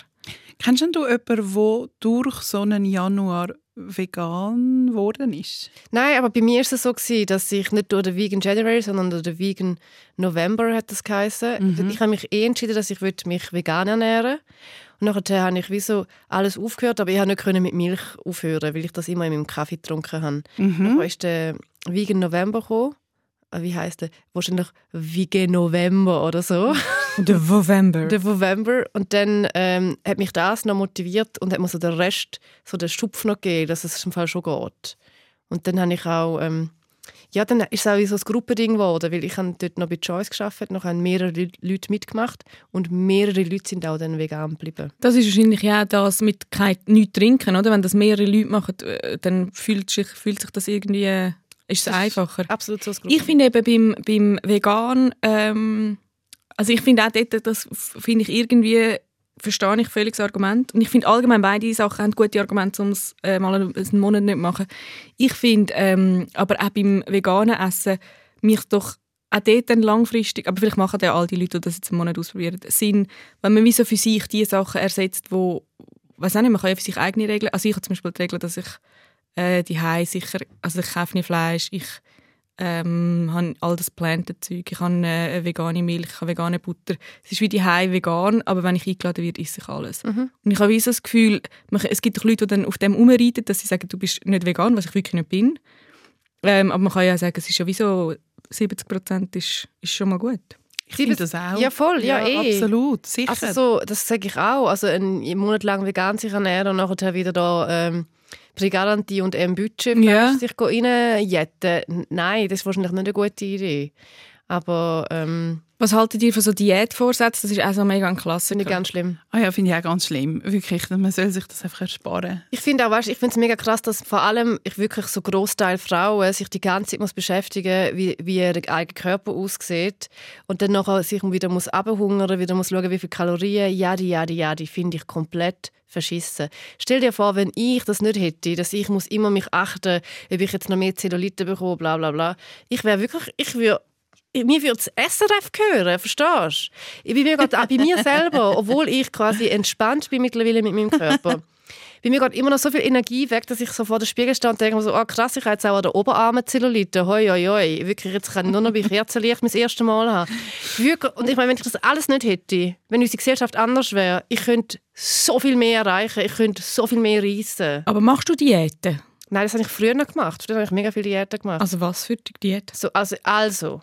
Kennst du jemanden, der durch so einen Januar vegan geworden ist? Nein, aber bei mir ist es so gewesen, dass ich nicht durch den Vegan January, sondern durch den Vegan November hat das geheißen. Ich habe mich eh entschieden, dass ich mich vegan ernähren und nachher habe ich wie so alles aufgehört, aber ich habe nicht mit Milch aufhören, weil ich das immer in meinem Kaffee getrunken habe. Dann ist der Vegan November gekommen. Äh, Wie heißt der? Wahrscheinlich Vegan November oder so. Der November. Der November. Und dann ähm, hat mich das noch motiviert und hat mir so den Rest, so den Schupf noch gegeben, dass es im Fall schon geht. Und dann habe ich auch, ähm, ja, dann ist es auch wie so ein Gruppending geworden, weil ich habe dort noch bei Choice gearbeitet, noch haben mehrere Leu- Leute mitgemacht und mehrere Leute sind auch dann vegan geblieben. Das ist wahrscheinlich ja das mit kein, nichts trinken, oder? Wenn das mehrere Leute machen, äh, dann fühlt sich, fühlt sich das irgendwie, äh, ist es einfacher. Absolut so ein Ich finde eben beim, beim Vegan, ähm, also ich finde auch dort, das finde ich irgendwie, verstehe ich völlig das Argument. Und ich finde allgemein beide Sachen haben gute Argumente, um es äh, mal einen Monat nicht zu machen. Ich finde ähm, aber auch beim veganen Essen, mich doch auch dort dann langfristig, aber vielleicht machen ja all die Leute, die das jetzt einen Monat ausprobieren, Sinn, wenn man wie so für sich die Sachen ersetzt, wo, weiß nicht, man kann ja für sich eigene Regeln, also ich habe zum Beispiel die Regel, dass ich äh, die sicher, also ich kaufe nicht Fleisch, ich ähm, habe all das Plantenzeug, ich habe äh, eine vegane Milch, ich habe vegane Butter. Es ist wie die vegan, aber wenn ich eingeladen werde, esse ich alles. Und ich habe wie so das Gefühl, man, es gibt doch Leute, die dann auf dem rumreiten, dass sie sagen, du bist nicht vegan, was ich wirklich nicht bin. Ähm, aber man kann ja sagen, es ist ja wie so 70 Prozent ist, ist schon mal gut. Ich finde das auch. Ja, voll, ja, eh. Absolut, sicher. Also so, das sage ich auch. Also einen Monat lang vegan sich ernähren und nachher wieder da ähm, Brigaranti und ein Budget Ja. sich reinjetten. Nein, das ist wahrscheinlich nicht eine gute Idee. Aber ähm, Was haltet ihr von so Diätvorsätzen? Das ist auch so mega ein Klassiker. finde ich ganz schlimm. Ah ja, finde ich auch ganz schlimm. Wirklich, man soll sich das einfach ersparen. Ich finde auch, weißt, ich finde es mega krass, dass vor allem ich wirklich so Großteil Frauen sich die ganze Zeit muss beschäftigen, wie, wie ihr eigener Körper aussieht und dann nachher sich wieder muss abhungern, wieder muss schauen, wie viele Kalorien, ja die, ja die, ja die, finde ich komplett verschissen. Stell dir vor, wenn ich das nicht hätte, dass ich muss immer mich achten, ob ich jetzt noch mehr Zellulite bekomme, bla bla bla. Ich wäre wirklich, ich würde mir würde das SRF gehören, verstehst du? Ich bin mir gerade auch bei mir selber, obwohl ich quasi entspannt bin mittlerweile mit meinem Körper. Bei mir geht immer noch so viel Energie weg, dass ich so vor dem Spiegel stehe und denke mir so, oh krass, ich habe jetzt auch an der Oberarme Zellulite, hoi, hoi, hoi. Wirklich, jetzt kann ich nur noch bei Kerzenlicht mein erstes Mal haben. Wirklich, und ich meine, wenn ich das alles nicht hätte, wenn unsere Gesellschaft anders wäre, ich könnte so viel mehr erreichen, ich könnte so viel mehr reissen. Aber machst du Diäten? Nein, das habe ich früher noch gemacht. Früher habe ich mega viele Diäten gemacht. Also was für Diäten? So, also, also,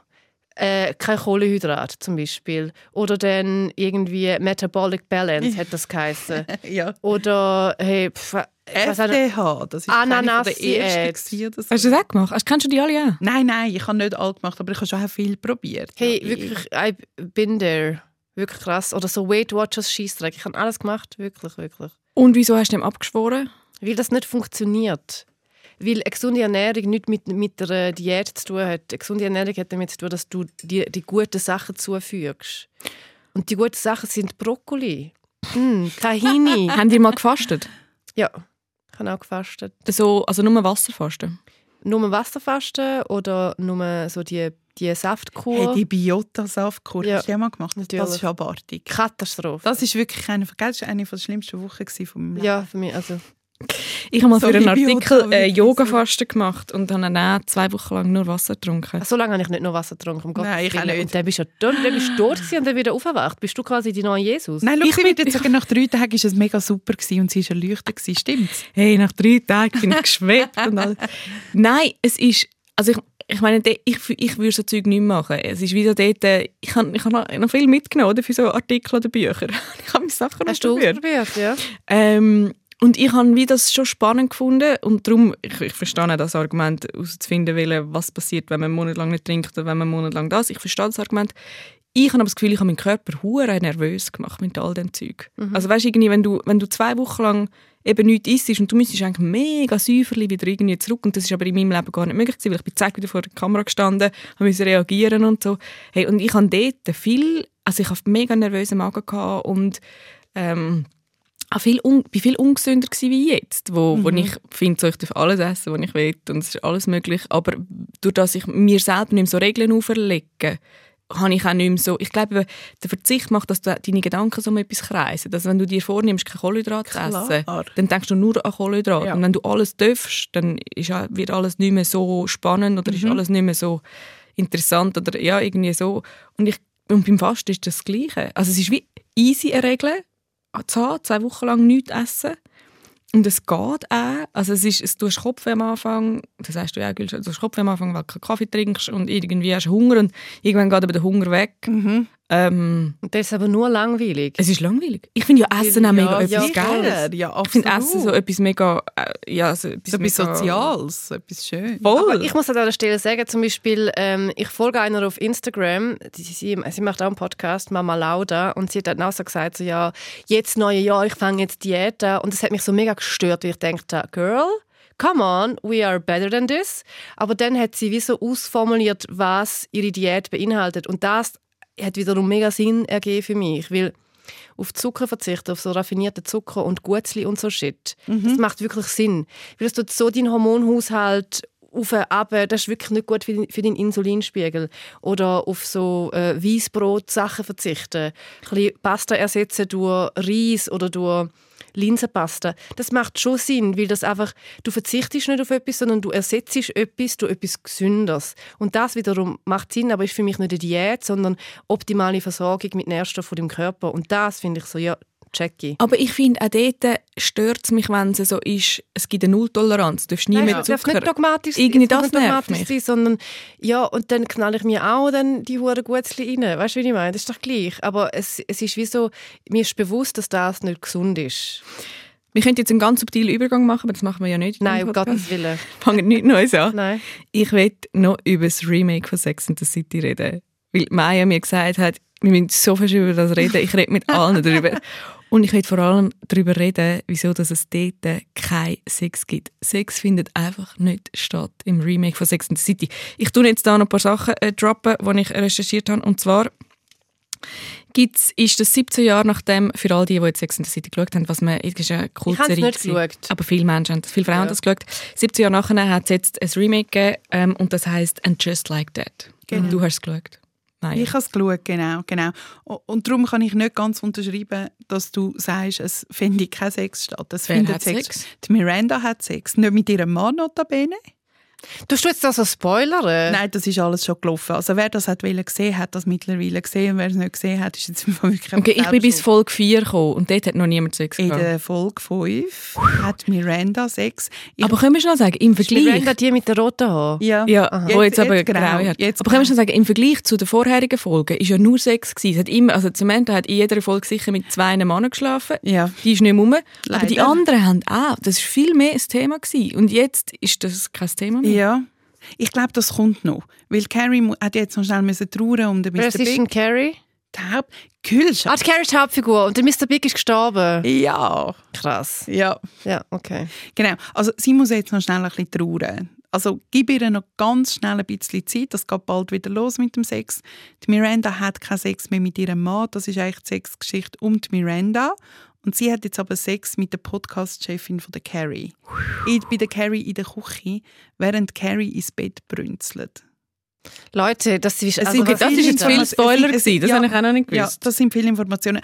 äh, kein Kohlehydrat zum Beispiel. Oder dann irgendwie Metabolic Balance, hat das geheißen. ja. Oder hey, pf, ich FDH, das ist von der oder so. Hast du das auch gemacht? Hast, kennst du die alle auch? Nein, nein, ich habe nicht all gemacht, aber ich habe schon viel probiert. Hey, Ja, wirklich, I bin there. Wirklich krass. Oder so Weight Watchers Scheissdreck. Ich habe alles gemacht, wirklich, wirklich. Und wieso hast du dem abgeschworen? Weil das nicht funktioniert. Weil eine gesunde Ernährung nicht mit, mit der Diät zu tun hat. Eine gesunde Ernährung hat damit zu tun, dass du die, die guten Sachen zufügst. Und die guten Sachen sind Brokkoli, mm, Tahini. Haben die mal gefastet? ja, ich habe auch gefastet. So, also nur Wasserfasten? Nur Wasserfasten oder nur so die, die Saftkur. Hey, die Biota-Saftkur, Ja, hast du die mal gemacht? natürlich. Das ist abartig. Katastrophe. Das ist wirklich eine, das ist eine der schlimmsten Wochen von meinem Leben. ja, für mich. Also, Ich habe mal Sorry, für einen Artikel äh, Yoga-Fasten gemacht und habe dann auch zwei Wochen lang nur Wasser getrunken. so lange habe ich nicht noch Wasser getrunken. Um Nein, ich auch nicht. Und dann bist du, dann, dann bist du gewesen und dann wieder aufgewacht. Bist du quasi die neue Jesus? Nein, schau, Ich würde jetzt sagen, nach drei Tagen war es mega super gewesen und sie war erleuchtet. gewesen. Stimmt's? Hey, nach drei Tagen bin ich geschwebt und alles. Nein, es ist, also ich, ich meine, ich, ich würde so Zeug nicht machen. Es ist wieder dort, äh, ich habe ich hab noch, viel mitgenommen oder, für so Artikel oder Bücher. Ich habe meine Sachen Hast du ausprobiert, ja? Ähm, und ich habe wie das schon spannend gefunden und darum, ich, ich verstehe auch das Argument, herauszufinden, wollen, was passiert, wenn man einen Monat lang nicht trinkt oder wenn man einen Monat lang das. Ich verstehe das Argument. Ich habe aber das Gefühl, ich habe meinen Körper hure nervös gemacht mit all dem Zeug. Also weißt du, irgendwie, wenn du, wenn du zwei Wochen lang eben nichts isst und du müsstest eigentlich mega säuferlich wieder irgendwie zurück und das ist aber in meinem Leben gar nicht möglich gewesen, weil ich bin zack wieder vor der Kamera gestanden, habe müssen reagieren und so. Hey, und ich habe dort viel, also ich habe mega nervösen Magen gehabt und ähm, auch viel un, bin viel ungesünder wie jetzt, wo, wo ich finde, so, ich darf alles essen, was ich will und es ist alles möglich, aber durch das ich mir selber nicht mehr so Regeln auferlege, habe ich auch nicht mehr so, ich glaube, der Verzicht macht, dass du, deine Gedanken so um etwas kreisen, dass wenn du dir vornimmst, kein Kohlenhydrat zu essen, dann denkst du nur an Kohlenhydrat. Ja. und wenn du alles darfst, dann ist, wird alles nicht mehr so spannend oder ist alles nicht mehr so interessant oder ja, irgendwie so. Und, ich, und beim Fasten ist das das Gleiche, also es ist wie easy eine Regel, zu zwei Wochen lang nichts essen. Und es geht auch. Also es ist, es, du hast Kopfweh am Anfang, das heißt du ja, du hast Kopfweh am Anfang, weil du keinen Kaffee trinkst und irgendwie hast du Hunger und irgendwann geht aber der Hunger weg. Mhm. Ähm, das ist aber nur langweilig. es ist langweilig. Ich finde ja Essen auch mega ja, etwas Geiles. Ja, Ich finde. Essen so etwas mega, äh, ja, so etwas, so etwas Soziales, so etwas Schönes. Voll. Aber ich muss an dieser Stelle sagen, zum Beispiel, ähm, ich folge einer auf Instagram, die, sie, sie macht auch einen Podcast, Mama Lauda, und sie hat dann auch so gesagt, so, ja, jetzt neue Jahr, ich fange jetzt Diät an. Und das hat mich so mega gestört, weil ich dachte, Girl, come on, we are better than this. Aber dann hat sie wie so ausformuliert, was ihre Diät beinhaltet. Und das hat wiederum mega Sinn ergeben für mich, weil auf Zucker verzichten, auf so raffinierte Zucker und Gutzli und so Shit. Das macht wirklich Sinn. Weil das tut so deinen Hormonhaushalt auf ab, das ist wirklich nicht gut für, den- für deinen Insulinspiegel. Oder auf so äh, Weissbrot-Sachen verzichten. Ein bisschen Pasta ersetzen durch Reis oder durch Linsenpasta. Das macht schon Sinn, weil das einfach, du verzichtest nicht auf etwas, sondern du ersetzt etwas durch etwas Gesünderes. Und das wiederum macht Sinn, aber ist für mich nicht eine Diät, sondern optimale Versorgung mit Nährstoffen dem Körper. Und das finde ich so, ja, checky. aber ich finde, auch dort stört es mich, wenn es so ist, es gibt eine Nulltoleranz, du darfst nie Nein, mehr es darf Zucker. nicht dogmatisch Irgendwie das nicht nervt dogmatisch mich. sein, sondern ja, und dann knall ich mir auch dann die hure Gutzli rein. Weißt du, wie ich meine? Das ist doch gleich. Aber es, es ist wie so, mir ist bewusst, dass das nicht gesund ist. Wir könnten jetzt einen ganz subtilen Übergang machen, aber das machen wir ja nicht. in Nein, um. Gottes Willen. Wir fangen nichts Neues an. Nein. Ich will noch über das Remake von Sex and the City reden. Weil Maya mir gesagt hat, wir müssen so viel über das reden. Ich rede mit allen darüber. Und ich will vor allem darüber reden, wieso dass es dort keinen Sex gibt. Sex findet einfach nicht statt im Remake von Sex and the City. Ich tue jetzt da noch ein paar Sachen äh, droppen, die ich recherchiert habe. Und zwar gibt's, ist das 17 Jahre nachdem, für all die, die jetzt Sex and the City geschaut haben, was man, es ist eine Ich Kultserie nicht gewesen. geschaut. Aber viele Menschen haben das, viele Frauen Ja. haben das geschaut. 17 Jahre nachher hat es jetzt ein Remake gegeben ähm, und das heißt And Just Like That. Genau. Und du hast es geschaut. Nein. Ich habe es geschaut, genau, genau. Und darum kann ich nicht ganz unterschreiben, dass du sagst, es findet kein Sex statt. Es Wer findet Sex. Sex? Die Miranda hat Sex. Nicht mit ihrem Mann notabene. Tust du jetzt da so spoilern? Nein, das ist alles schon gelaufen. Also wer das hat wollen gesehen, hat das mittlerweile gesehen. Und wer es nicht gesehen hat, ist jetzt wirklich Okay, ich bin bis Folge 4 gekommen und dort hat noch niemand Sex In gehabt. der Folge 5 hat Miranda Sex. Ich, Aber können wir schnell sagen, im Vergleich... Miranda, die mit den roten Haaren? ja, Ja, wo jetzt, aber genau. grau hat. Jetzt aber können wir schon sagen, im Vergleich zu den vorherigen Folgen ist ja nur Sex gewesen. Es hat immer, also Samantha hat in jeder Folge sicher mit zwei Männern geschlafen. Ja. Die ist nicht mehr rum. Aber die anderen haben auch. Das war viel mehr ein Thema gewesen. Und jetzt ist das kein Thema mehr. Ja. Ich glaube, das kommt noch. Weil Carrie hat jetzt noch schnell müssen trauern um den Wer Mr. ist denn. Carrie? Die Haupt- Kühlschrank. Ah, die Carrie ist die Hauptfigur und der Mr. Big ist gestorben. Ja. Krass. Ja. Ja, okay. Genau. Also sie muss jetzt noch schnell ein bisschen trauern. Also gib ihr noch ganz schnell ein bisschen Zeit. Das geht bald wieder los mit dem Sex. Die Miranda hat keinen Sex mehr mit ihrem Mann. Das ist eigentlich die Sexgeschichte um die Miranda. Und sie hat jetzt aber Sex mit der Podcast-Chefin von der Carrie. Ich bei der Carrie in der Küche, während Carrie ins Bett brünzelt. Leute, das ist... Also, das ist jetzt viel Spoiler es- es-. Das ja. habe ich auch noch nicht Ja, gewusst. das sind viele Informationen.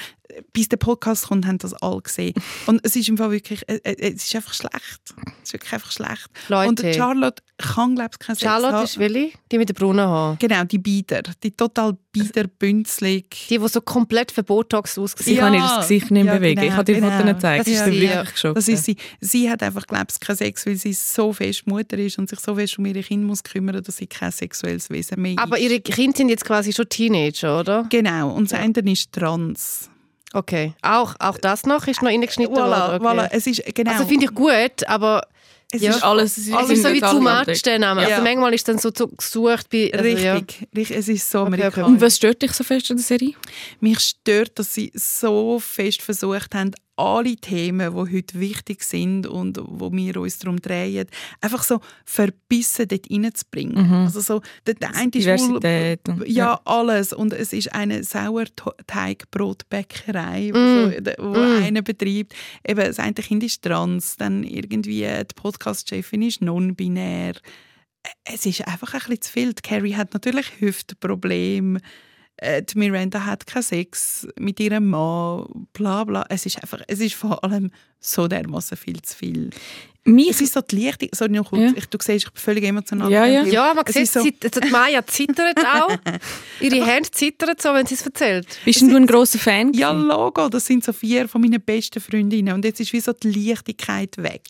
Bis der Podcast kommt, haben das alle gesehen. Und es ist im Fall wirklich, äh, äh, es ist einfach schlecht. Es ist wirklich einfach schlecht. Leute. Und Charlotte kann, glaube ich, keinen Sex Charlotte haben. ist Willi, die mit den braunen Haaren. Genau, die Bieder. Die total bieder, bünzlig. Die, die so komplett verbotox aussehen. Ja. kann ihr das Gesicht nicht Ja, bewegen. genau, ich habe dir genau. Fotos gezeigt. Das Das ist sie, wirklich ja. geschockt. Das ist sie. Sie hat einfach, glaube ich, keinen Sex, weil sie so fest Mutter ist und sich so fest um ihre Kinder muss kümmern, dass sie kein sexuelles Wesen mehr Aber ist. ihre Kinder sind jetzt quasi schon Teenager, oder? Genau. Und das eine ist trans. Okay. Auch, auch das noch ist noch reingeschnitten Voilà, worden? voilà. Okay. Es ist, genau. Also finde ich gut, aber es ja. ist alles, es sind ist so wie alle much der Name. Ja. Also manchmal ist dann so zu- gesucht bei... Also, richtig, ja. richtig. Es ist so Okay, okay. amerikanisch. Und was stört dich so fest an der Serie? Mich stört, dass sie so fest versucht haben, alle Themen, die heute wichtig sind und wo wir uns darum drehen, einfach so verbissen dort reinzubringen. Also so, der, der eine ist wohl, und- ja, alles. Und es ist eine Sauerteigbrotbäckerei, Mm. wo, so, wo einer betreibt. Eben, das eine Kind ist trans, dann irgendwie die Podcast-Chefin ist non-binär. Es ist einfach ein bisschen zu viel. Die Carrie hat natürlich Hüftprobleme. Äh, Die Miranda hat keinen Sex mit ihrem Mann, bla bla. Es ist einfach, es ist vor allem so dermaßen viel zu viel. Mich Es ist so die Lichtung, sorry, noch kurz, Ja. ich, du siehst, ich bin völlig emotional. Ja, ja. Ja, man Es sieht, ist so- sie, also die Maya zittert auch. Ihre Hände zittern so, wenn sie es erzählt. bist denn du ein grosser Fan? Ja? Logo, das sind so vier von meinen besten Freundinnen. Und jetzt ist wie so die Leichtigkeit weg.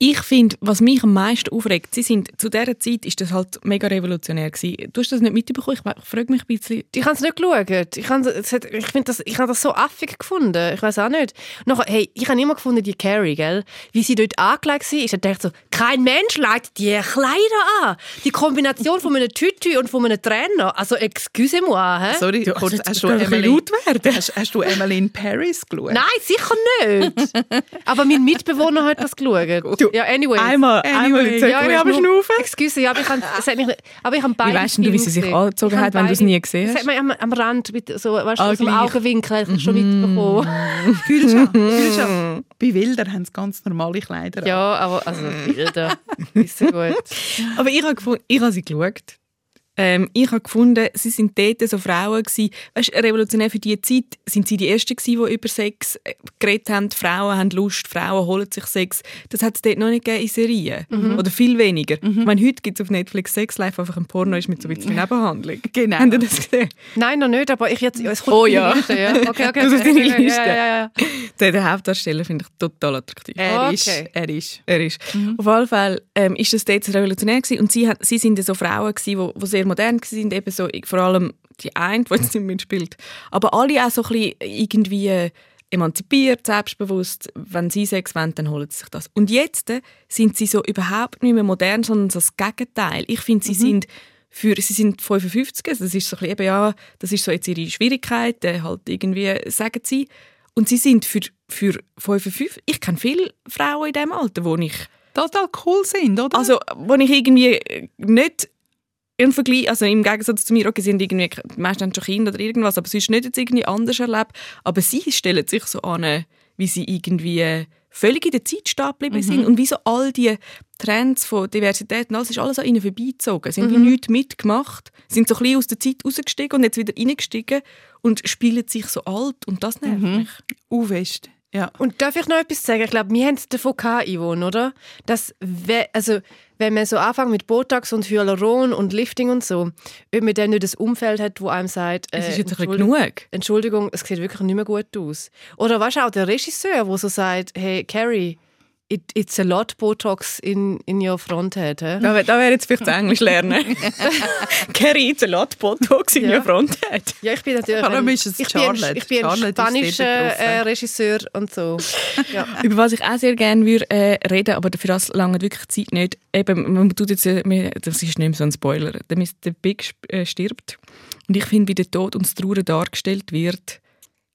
Ich finde, was mich am meisten aufregt, sie sind, zu dieser Zeit ist das halt mega revolutionär gewesen. Du hast das nicht mitbekommen? Ich, ich frage mich ein bisschen. Ich habe es nicht geschaut. Ich habe ich finde das, ich habe das so affig gefunden. Ich weiß auch nicht. Nachher, hey, ich habe immer gefunden, die Carrie, gell? wie sie dort angelegt war. Ich dachte so, kein Mensch leitet die Kleider an. Die Kombination von einem Tütü und von einem Trainer. Also, excusez-moi. Hä? Sorry, Du, kurz, jetzt hast, du Emily, laut werden. hast, hast du Emily in Paris geschaut? Nein, sicher nicht. Aber mein Mitbewohner hat das geschaut. Ja, anyway. Einmal, einmal Anyway, erzähl, ja, du ich habe schnaufen. Excuse, ja, aber ich habe, ich habe beide weißt denn du, wie sie sich angezogen hat, wenn du es nie gesehen Das hast? hat man am, am Rand, mit so, weißt du, Ah, im gleich. Augenwinkel einfach schon mitbekommen. Kühlschrank, Kühlschrank. Bei Wilder haben sie ganz normale Kleider. an. Ja, aber also Bilder, ist so gut. Aber ich habe, gefunden, ich habe sie geschaut. Ähm, ich habe gefunden, sie sind dort so Frauen gewesen. Weißt, revolutionär für diese Zeit sind sie die Ersten gewesen, die über Sex äh, geredet haben. Frauen haben Lust, Frauen holen sich Sex. Das hat es dort noch nicht gegeben in Serien. Oder viel weniger. Ich meine, heute gibt es auf Netflix Sex Live einfach ein Porno ist mit so ein bisschen Nebenhandlung. Genau. Habt ihr das gesehen? Nein, noch nicht, aber ich jetzt, es kommt Oh ja. Liste, ja. Okay, okay, Das ist deine Liste. Ja, ja, ja. Den Hauptdarsteller finde ich total attraktiv. Er Okay. ist, er ist. Er ist. Auf jeden Fall ähm, ist das dort revolutionär gewesen. und sie, hat, sie sind ja so Frauen gewesen, wo sehr modern waren, eben so, vor allem die eine, die jetzt nicht mitspielt, aber alle auch so ein bisschen irgendwie äh, emanzipiert, selbstbewusst, wenn sie Sex wollen, dann holen sie sich das. Und jetzt äh, sind sie so überhaupt nicht mehr modern, sondern so das Gegenteil. Ich finde, sie sind für, sie sind 55, also das ist so ein bisschen, eben, ja, das ist so jetzt ihre Schwierigkeit, äh, halt irgendwie, sagen sie. Und sie sind für, für 55, ich kenne viele Frauen in diesem Alter, wo ich, Total cool sind, oder? also, wo ich irgendwie nicht im Vergleich, also im Gegensatz zu mir, okay, sie sind irgendwie, die meisten haben schon Kinder oder irgendwas, aber sonst nicht jetzt irgendwie anders erlebt. Aber sie stellen sich so an, wie sie irgendwie völlig in der Zeit stehen geblieben sind und wie so all die Trends von Diversität und alles ist alles an ihnen vorbeigezogen. Sie haben wie nichts mitgemacht, sind so ein bisschen aus der Zeit rausgestiegen und jetzt wieder reingestiegen und spielen sich so alt und das nervt mich. U fest. Ja. Und darf ich noch etwas sagen? Ich glaube, wir haben es davon gehabt, Yvonne, oder? Dass, also, wenn man so anfängt mit Botox und Hyaluron und Lifting und so, ob man dann nicht das Umfeld hat, wo einem sagt, Es äh, ist jetzt ein bisschen Entschuldigung- genug. Entschuldigung, es sieht wirklich nicht mehr gut aus. Oder weißt du auch der Regisseur, der so sagt, hey, Carrie, it, it's a lot Botox in, in your front head. hä? Da, wär- da wäre jetzt vielleicht das Englisch lernen. Carry it's a lot Botox in Ja. your fronthead. Ja, ich bin natürlich Vor allem ein, ist es ich bin ein, Charlotte. ich bin ein Charlotte spanischer äh, Regisseur und so. Ja. Über was ich auch sehr gerne würde, äh, reden aber für das lange wirklich Zeit nicht. Eben, man tut jetzt, äh, mir- das ist nicht mehr so ein Spoiler. Der, Mr. Big äh, stirbt. Und ich finde, wie der Tod und das Trauern dargestellt wird,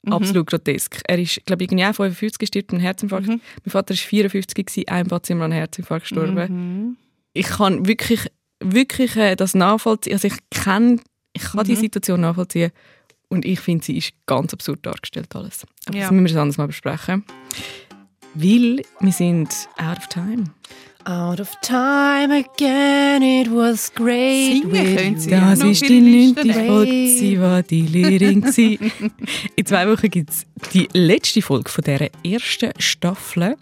absolut grotesk. Er ist, glaube ich, irgendwie auch 55 gestorben, ein Herzinfarkt. Mein Vater war 54, gewesen, ein Patient an einem Herzinfarkt gestorben. Ich kann wirklich, wirklich äh, das nachvollziehen. Also ich kenne, ich kann die Situation nachvollziehen. Und ich finde, sie ist ganz absurd dargestellt alles. Aber Ja. das müssen wir das anders mal besprechen. Weil wir sind out of time. Out of time again, it was great. Singen with können you. Sie. Das noch ist die neunte Folge, sie war die Lehrerin. In zwei Wochen gibt es die letzte Folge von dieser ersten Staffel.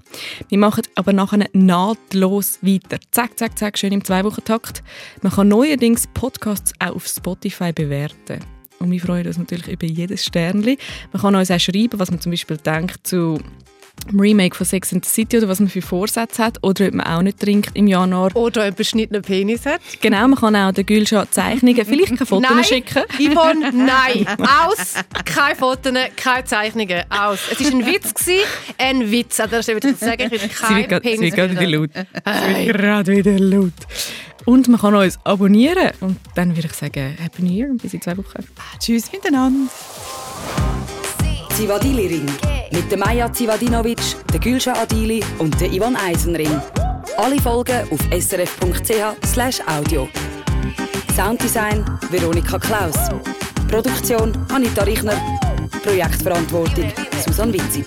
Wir machen aber nachher nahtlos weiter. Zack, zack, zack, schön im Zwei-Wochen-Takt. Man kann neuerdings Podcasts auch auf Spotify bewerten. Und wir freuen uns natürlich über jedes Sternli. Man kann uns auch schreiben, was man zum Beispiel denkt zu Remake von Sex and the City oder was man für Vorsätze hat oder ob man auch nicht trinkt im Januar. Oder einen beschnittenen Penis hat. Genau, man kann auch den Gülschat Zeichnungen, vielleicht keine Fotos Nein. schicken. Yvonne, nein. Aus. Keine Fotos, keine Zeichnungen. Aus. Es war ein Witz. Gewesen. Ein Witz. Also, das ist sagen, ich will Sie wird kein grad- sie Penis. wird gerade wieder wieder. laut. Sie wird gerade wieder laut. Und man kann uns abonnieren. Und dann würde ich sagen, Happy New Year und bis in zwei Wochen. Tschüss miteinander. Zivadili Ring. Mit der Maja Zivadinovic, der Gülscha Adili und der Ivan Eisenring. Alle Folgen auf srf.ch audio. Sounddesign Veronika Klaus. Produktion Anita Richner. Projektverantwortung Susanne Witzig.